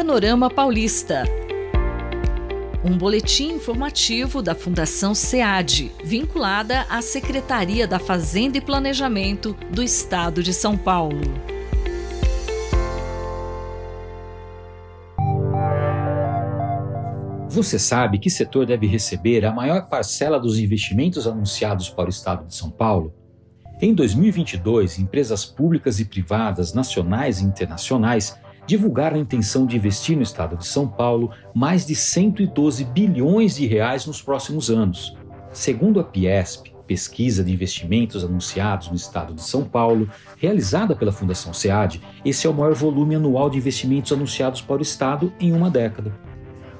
Panorama Paulista. Um boletim informativo da Fundação SEAD, vinculada à Secretaria da Fazenda e Planejamento do Estado de São Paulo. Você sabe que setor deve receber a maior parcela dos investimentos anunciados para o Estado de São Paulo? Em 2022, empresas públicas e privadas, nacionais e internacionais, divulgaram a intenção de investir no estado de São Paulo mais de 112 bilhões de reais nos próximos anos. Segundo a Piesp, pesquisa de investimentos anunciados no estado de São Paulo, realizada pela Fundação SEAD, esse é o maior volume anual de investimentos anunciados para o estado em uma década.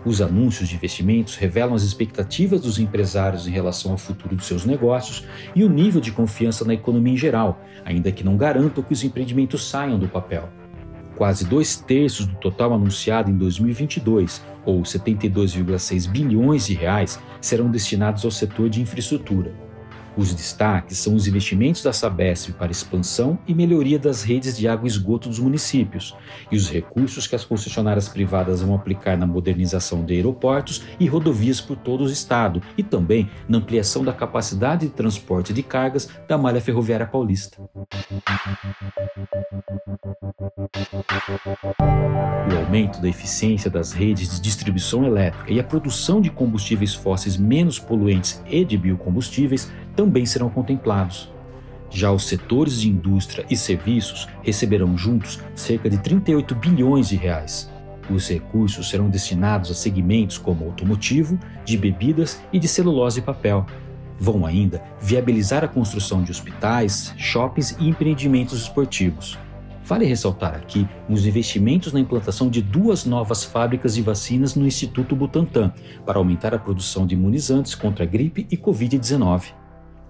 Os anúncios de investimentos revelam as expectativas dos empresários em relação ao futuro de seus negócios e o nível de confiança na economia em geral, ainda que não garantam que os empreendimentos saiam do papel. Quase dois terços do total anunciado em 2022, ou 72,6 bilhões de reais, serão destinados ao setor de infraestrutura. Os destaques são os investimentos da Sabesp para expansão e melhoria das redes de água e esgoto dos municípios, e os recursos que as concessionárias privadas vão aplicar na modernização de aeroportos e rodovias por todo o estado, e também na ampliação da capacidade de transporte de cargas da malha ferroviária paulista. O aumento da eficiência das redes de distribuição elétrica e a produção de combustíveis fósseis menos poluentes e de biocombustíveis também serão contemplados. Já os setores de indústria e serviços receberão juntos cerca de 38 bilhões de reais. Os recursos serão destinados a segmentos como automotivo, de bebidas e de celulose e papel. Vão ainda viabilizar a construção de hospitais, shoppings e empreendimentos esportivos. Vale ressaltar aqui os investimentos na implantação de duas novas fábricas de vacinas no Instituto Butantan para aumentar a produção de imunizantes contra a gripe e Covid-19.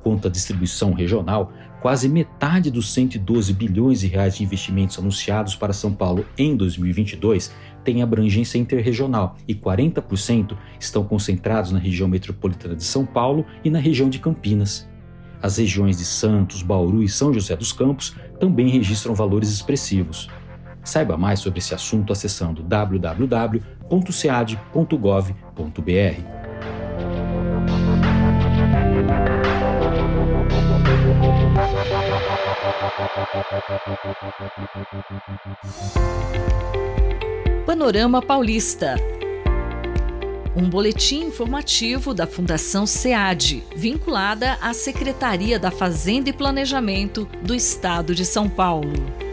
Quanto à distribuição regional, quase metade dos 112 bilhões de reais de investimentos anunciados para São Paulo em 2022 tem abrangência interregional e 40% estão concentrados na região metropolitana de São Paulo e na região de Campinas. As regiões de Santos, Bauru e São José dos Campos também registram valores expressivos. Saiba mais sobre esse assunto acessando www.cead.gov.br. Panorama Paulista. Um boletim informativo da Fundação SEAD, vinculada à Secretaria da Fazenda e Planejamento do Estado de São Paulo.